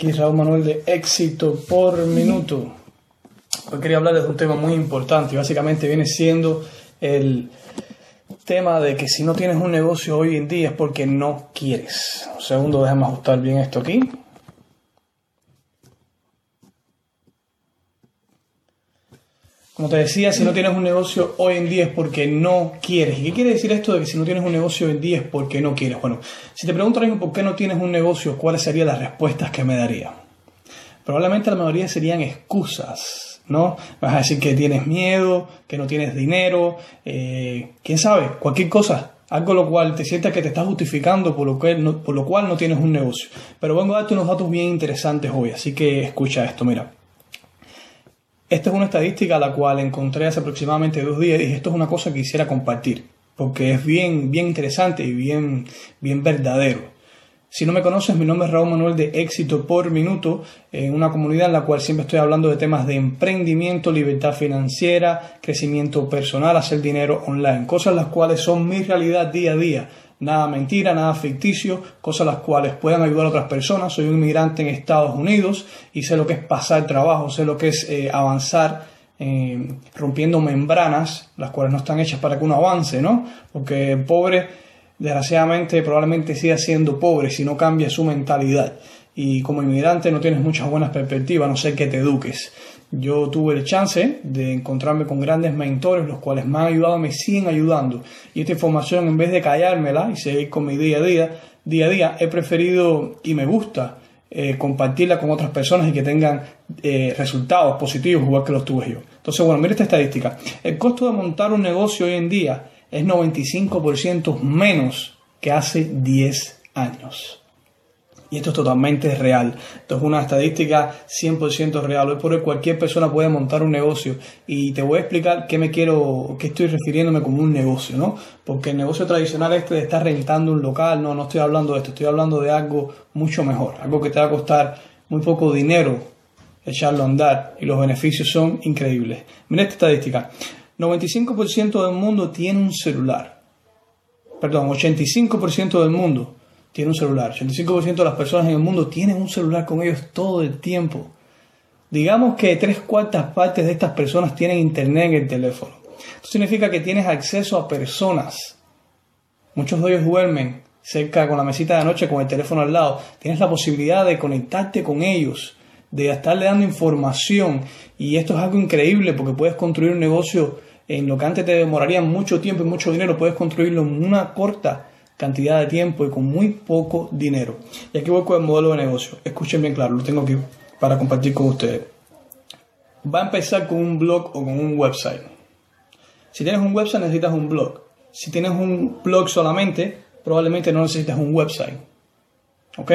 Aquí Raúl Manuel de éxito por minuto. Hoy quería hablarles de un tema muy importante y básicamente viene siendo el tema de que si no tienes un negocio hoy en día es porque no quieres. Un segundo, déjame ajustar bien esto aquí. Como te decía, si no tienes un negocio hoy en día es porque no quieres. ¿Y qué quiere decir esto de que si no tienes un negocio hoy en día es porque no quieres? Bueno, si te pregunto por qué no tienes un negocio, ¿cuáles serían las respuestas que me daría? Probablemente la mayoría serían excusas, ¿no? Vas a decir que tienes miedo, que no tienes dinero, eh, quién sabe, cualquier cosa. Algo lo cual te sientas que te estás justificando por lo, que por lo cual no tienes un negocio. Pero vengo a darte unos datos bien interesantes hoy, así que escucha esto, mira. Esta es una estadística a la cual encontré hace aproximadamente dos días y esto es una cosa que quisiera compartir porque es bien, bien interesante y bien, bien verdadero. Si no me conoces, mi nombre es Raúl Manuel de Éxito por Minuto, en una comunidad en la cual siempre estoy hablando de temas de emprendimiento, libertad financiera, crecimiento personal, hacer dinero online, cosas las cuales son mi realidad día a día nada mentira, nada ficticio, cosas las cuales puedan ayudar a otras personas. Soy un inmigrante en Estados Unidos y sé lo que es pasar trabajo, sé lo que es eh, avanzar eh, rompiendo membranas, las cuales no están hechas para que uno avance, ¿no? Porque el pobre, desgraciadamente, probablemente siga siendo pobre si no cambia su mentalidad. Y como inmigrante no tienes muchas buenas perspectivas, no sé que te eduques. Yo tuve el chance de encontrarme con grandes mentores, los cuales me han ayudado, me siguen ayudando. Y esta información, en vez de callármela y seguir con mi día a día, día a día, he preferido y me gusta eh, compartirla con otras personas y que tengan eh, resultados positivos igual que los tuve yo. Entonces, bueno, mira esta estadística. El costo de montar un negocio hoy en día es 95% menos que hace 10 años. Y esto es totalmente real. Esto es una estadística 100% real. Hoy por hoy cualquier persona puede montar un negocio. Y te voy a explicar qué me quiero, qué estoy refiriéndome como un negocio, ¿no? Porque el negocio tradicional este de estar rentando un local, no, no estoy hablando de esto. Estoy hablando de algo mucho mejor. Algo que te va a costar muy poco dinero echarlo a andar. Y los beneficios son increíbles. Mira esta estadística. 95% del mundo tiene un celular. Perdón, 85% del mundo tiene un celular. 85% de las personas en el mundo tienen un celular con ellos todo el tiempo. Digamos que tres cuartas partes de estas personas tienen internet en el teléfono. Esto significa que tienes acceso a personas. Muchos de ellos duermen cerca con la mesita de noche con el teléfono al lado. Tienes la posibilidad de conectarte con ellos, de estarle dando información. Y esto es algo increíble porque puedes construir un negocio en lo que antes te demoraría mucho tiempo y mucho dinero, puedes construirlo en una corta cantidad de tiempo y con muy poco dinero. Y aquí voy con el modelo de negocio. Escuchen bien claro, lo tengo aquí para compartir con ustedes. Va a empezar con un blog o con un website. Si tienes un website necesitas un blog. Si tienes un blog solamente, probablemente no necesitas un website. ¿Ok?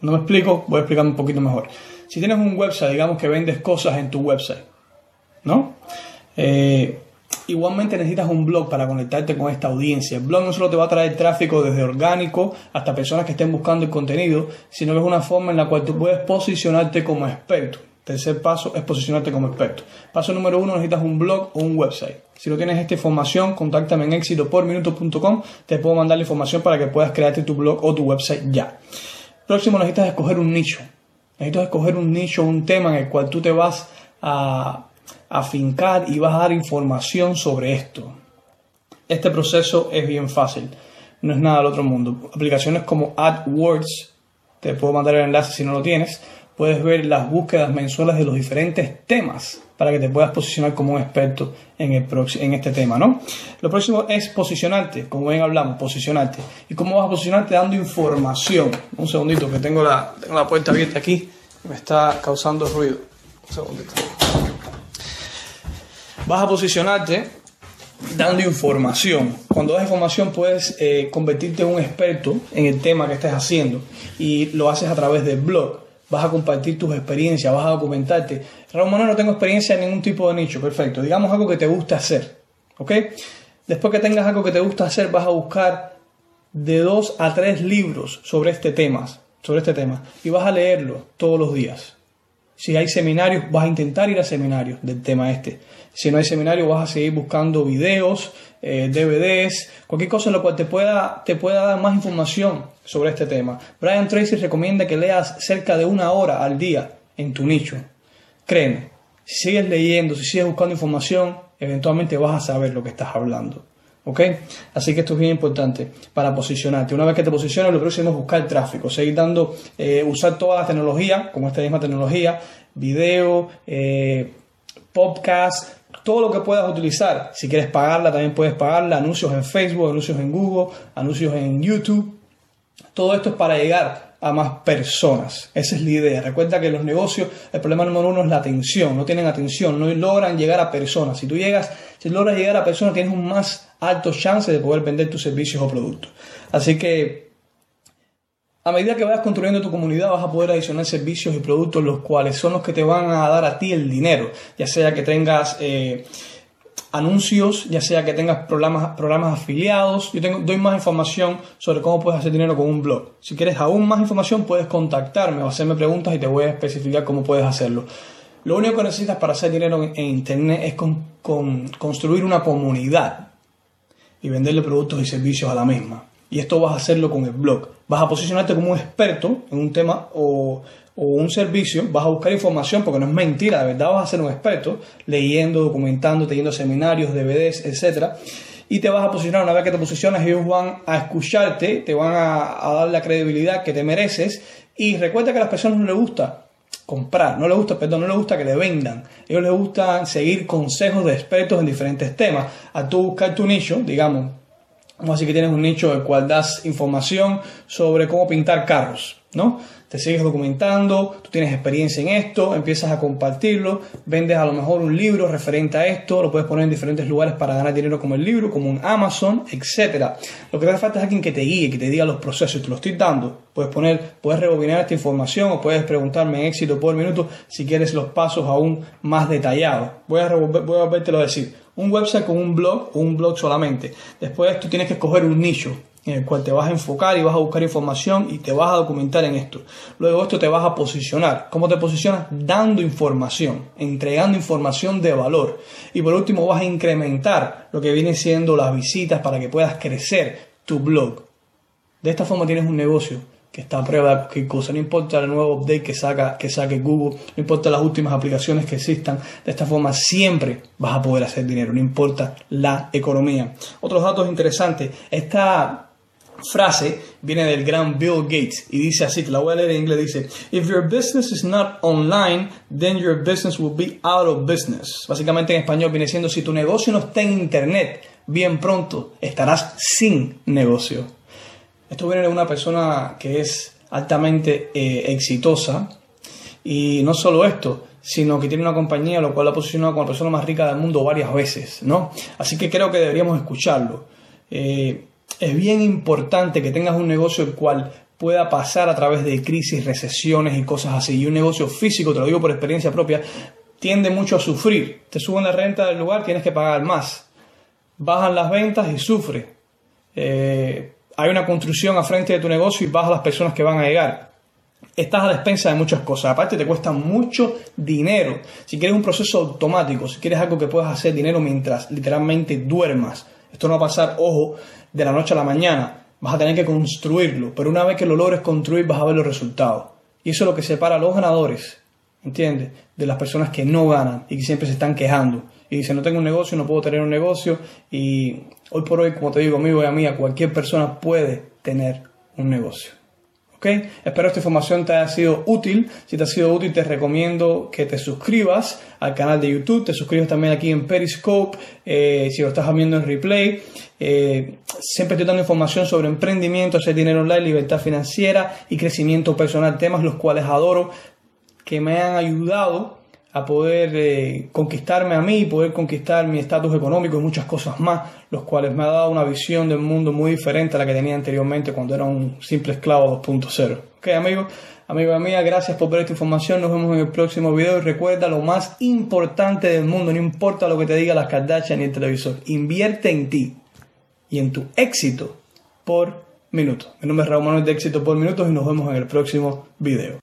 No me explico, voy a explicar un poquito mejor. Si tienes un website, digamos que vendes cosas en tu website, ¿no? Eh, Igualmente necesitas un blog para conectarte con esta audiencia. El blog no solo te va a traer tráfico desde orgánico hasta personas que estén buscando el contenido, sino que es una forma en la cual tú puedes posicionarte como experto. Tercer paso es posicionarte como experto. Paso número uno, necesitas un blog o un website. Si no tienes esta información, contáctame en éxitoporminuto.com. Te puedo mandar la información para que puedas crearte tu blog o tu website ya. Próximo, necesitas escoger un nicho. Necesitas escoger un nicho, un tema en el cual tú te vas a afincar y vas a dar información sobre esto. Este proceso es bien fácil, no es nada del otro mundo. Aplicaciones como AdWords, te puedo mandar el enlace si no lo tienes, puedes ver las búsquedas mensuales de los diferentes temas para que te puedas posicionar como un experto en, el en este tema, ¿no? Lo próximo es posicionarte, como bien hablamos, posicionarte. ¿Y cómo vas a posicionarte? Dando información. Un segundito, que tengo la, tengo la puerta abierta aquí, me está causando ruido. Un segundito vas a posicionarte dando información. Cuando das información puedes eh, convertirte en un experto en el tema que estés haciendo y lo haces a través del blog. Vas a compartir tus experiencias, vas a documentarte. Raúl Manuel, no tengo experiencia en ningún tipo de nicho. Perfecto. Digamos algo que te gusta hacer. ¿Ok? Después que tengas algo que te gusta hacer, vas a buscar de dos a tres libros sobre este tema, sobre este tema y vas a leerlo todos los días. Si hay seminarios, vas a intentar ir a seminarios del tema este. Si no hay seminarios, vas a seguir buscando videos, eh, DVDs, cualquier cosa en lo cual te pueda, te pueda dar más información sobre este tema. Brian Tracy recomienda que leas cerca de una hora al día en tu nicho. Créeme, si sigues leyendo, si sigues buscando información, eventualmente vas a saber lo que estás hablando. ¿Ok? Así que esto es bien importante para posicionarte. Una vez que te posicionas, lo próximo es buscar tráfico, seguir dando, eh, usar toda la tecnología, como esta misma tecnología, video, eh, podcast, todo lo que puedas utilizar. Si quieres pagarla, también puedes pagarla. Anuncios en Facebook, anuncios en Google, anuncios en YouTube. Todo esto es para llegar a más personas. Esa es la idea. Recuerda que los negocios, el problema número uno es la atención. No tienen atención, no logran llegar a personas. Si tú llegas, si logras llegar a personas, tienes un más alto chance de poder vender tus servicios o productos. Así que a medida que vayas construyendo tu comunidad vas a poder adicionar servicios y productos los cuales son los que te van a dar a ti el dinero, ya sea que tengas eh, anuncios, ya sea que tengas programas, programas afiliados. Yo tengo, doy más información sobre cómo puedes hacer dinero con un blog. Si quieres aún más información puedes contactarme o hacerme preguntas y te voy a especificar cómo puedes hacerlo. Lo único que necesitas para hacer dinero en, Internet es con, construir una comunidad y venderle productos y servicios a la misma. Y esto vas a hacerlo con el blog. Vas a posicionarte como un experto en un tema o, un servicio, vas a buscar información, porque no es mentira, de verdad vas a ser un experto, leyendo, documentando, teniendo seminarios, DVDs, etc. Y te vas a posicionar, una vez que te posicionas, ellos van a escucharte, te van a, dar la credibilidad que te mereces. Y recuerda que a las personas no les gusta comprar, no les gusta, perdón, no les gusta que le vendan. Ellos les gusta seguir consejos de expertos en diferentes temas. A tú buscar tu nicho, digamos, así que tienes un nicho el cual das información sobre cómo pintar carros, ¿no? Te sigues documentando, tú tienes experiencia en esto, empiezas a compartirlo, vendes a lo mejor un libro referente a esto, lo puedes poner en diferentes lugares para ganar dinero como el libro, como un Amazon, etc. Lo que te hace falta es alguien que te guíe, que te diga los procesos, te lo estoy dando. Puedes poner, puedes rebobinar esta información o puedes preguntarme en éxito por minuto si quieres los pasos aún más detallados. Voy a, voy a decir un website con un blog un blog solamente. Después tú tienes que escoger un nicho en el cual te vas a enfocar y vas a buscar información y te vas a documentar en esto. Luego esto te vas a posicionar. ¿Cómo te posicionas? Dando información, entregando información de valor. Y por último vas a incrementar lo que viene siendo las visitas para que puedas crecer tu blog. De esta forma tienes un negocio que está a prueba de cualquier cosa, no importa el nuevo update que, saca, que saque Google, no importa las últimas aplicaciones que existan, de esta forma siempre vas a poder hacer dinero, no importa la economía. Otros datos interesantes, esta frase viene del gran Bill Gates y dice así, te la voy a leer en inglés, dice, If your business is not online, then your business will be out of business. Básicamente en español viene siendo, si tu negocio no está en internet, bien pronto estarás sin negocio. Esto viene de una persona que es altamente eh, exitosa y no solo esto, sino que tiene una compañía lo cual ha posicionado como la persona más rica del mundo varias veces, ¿no? Así que creo que deberíamos escucharlo. Eh, es bien importante que tengas un negocio el cual pueda pasar a través de crisis, recesiones y cosas así. Y un negocio físico, te lo digo por experiencia propia, tiende mucho a sufrir. Te suben la renta del lugar, tienes que pagar más. Bajan las ventas y sufre. Eh, hay una construcción a frente de tu negocio y a las personas que van a llegar. Estás a la despensa de muchas cosas. Aparte te cuesta mucho dinero. Si quieres un proceso automático, si quieres algo que puedas hacer dinero mientras literalmente duermas. Esto no va a pasar, ojo, de la noche a la mañana. Vas a tener que construirlo. Pero una vez que lo logres construir vas a ver los resultados. Y eso es lo que separa a los ganadores, ¿entiendes? De las personas que no ganan y que siempre se están quejando y dice, no tengo un negocio, no puedo tener un negocio y hoy por hoy, como te digo, amigo y amiga, cualquier persona puede tener un negocio. ¿Ok? Espero esta información te haya sido útil. Si te ha sido útil, te recomiendo que te suscribas al canal de YouTube, te suscribas también aquí en Periscope, eh, si lo estás viendo en replay. Eh, siempre estoy dando información sobre emprendimiento, hacer dinero online, libertad financiera y crecimiento personal, temas los cuales adoro, que me han ayudado a poder eh, conquistarme a mí, poder conquistar mi estatus económico y muchas cosas más, los cuales me ha dado una visión del mundo muy diferente a la que tenía anteriormente cuando era un simple esclavo 2.0. Ok, amigos, amigo mía, gracias por ver esta información. Nos vemos en el próximo video. Y recuerda lo más importante del mundo, no importa lo que te diga las Kardashian ni el televisor, invierte en ti y en tu éxito por minuto. Mi nombre es Raúl Manuel de Éxito por Minutos y nos vemos en el próximo video.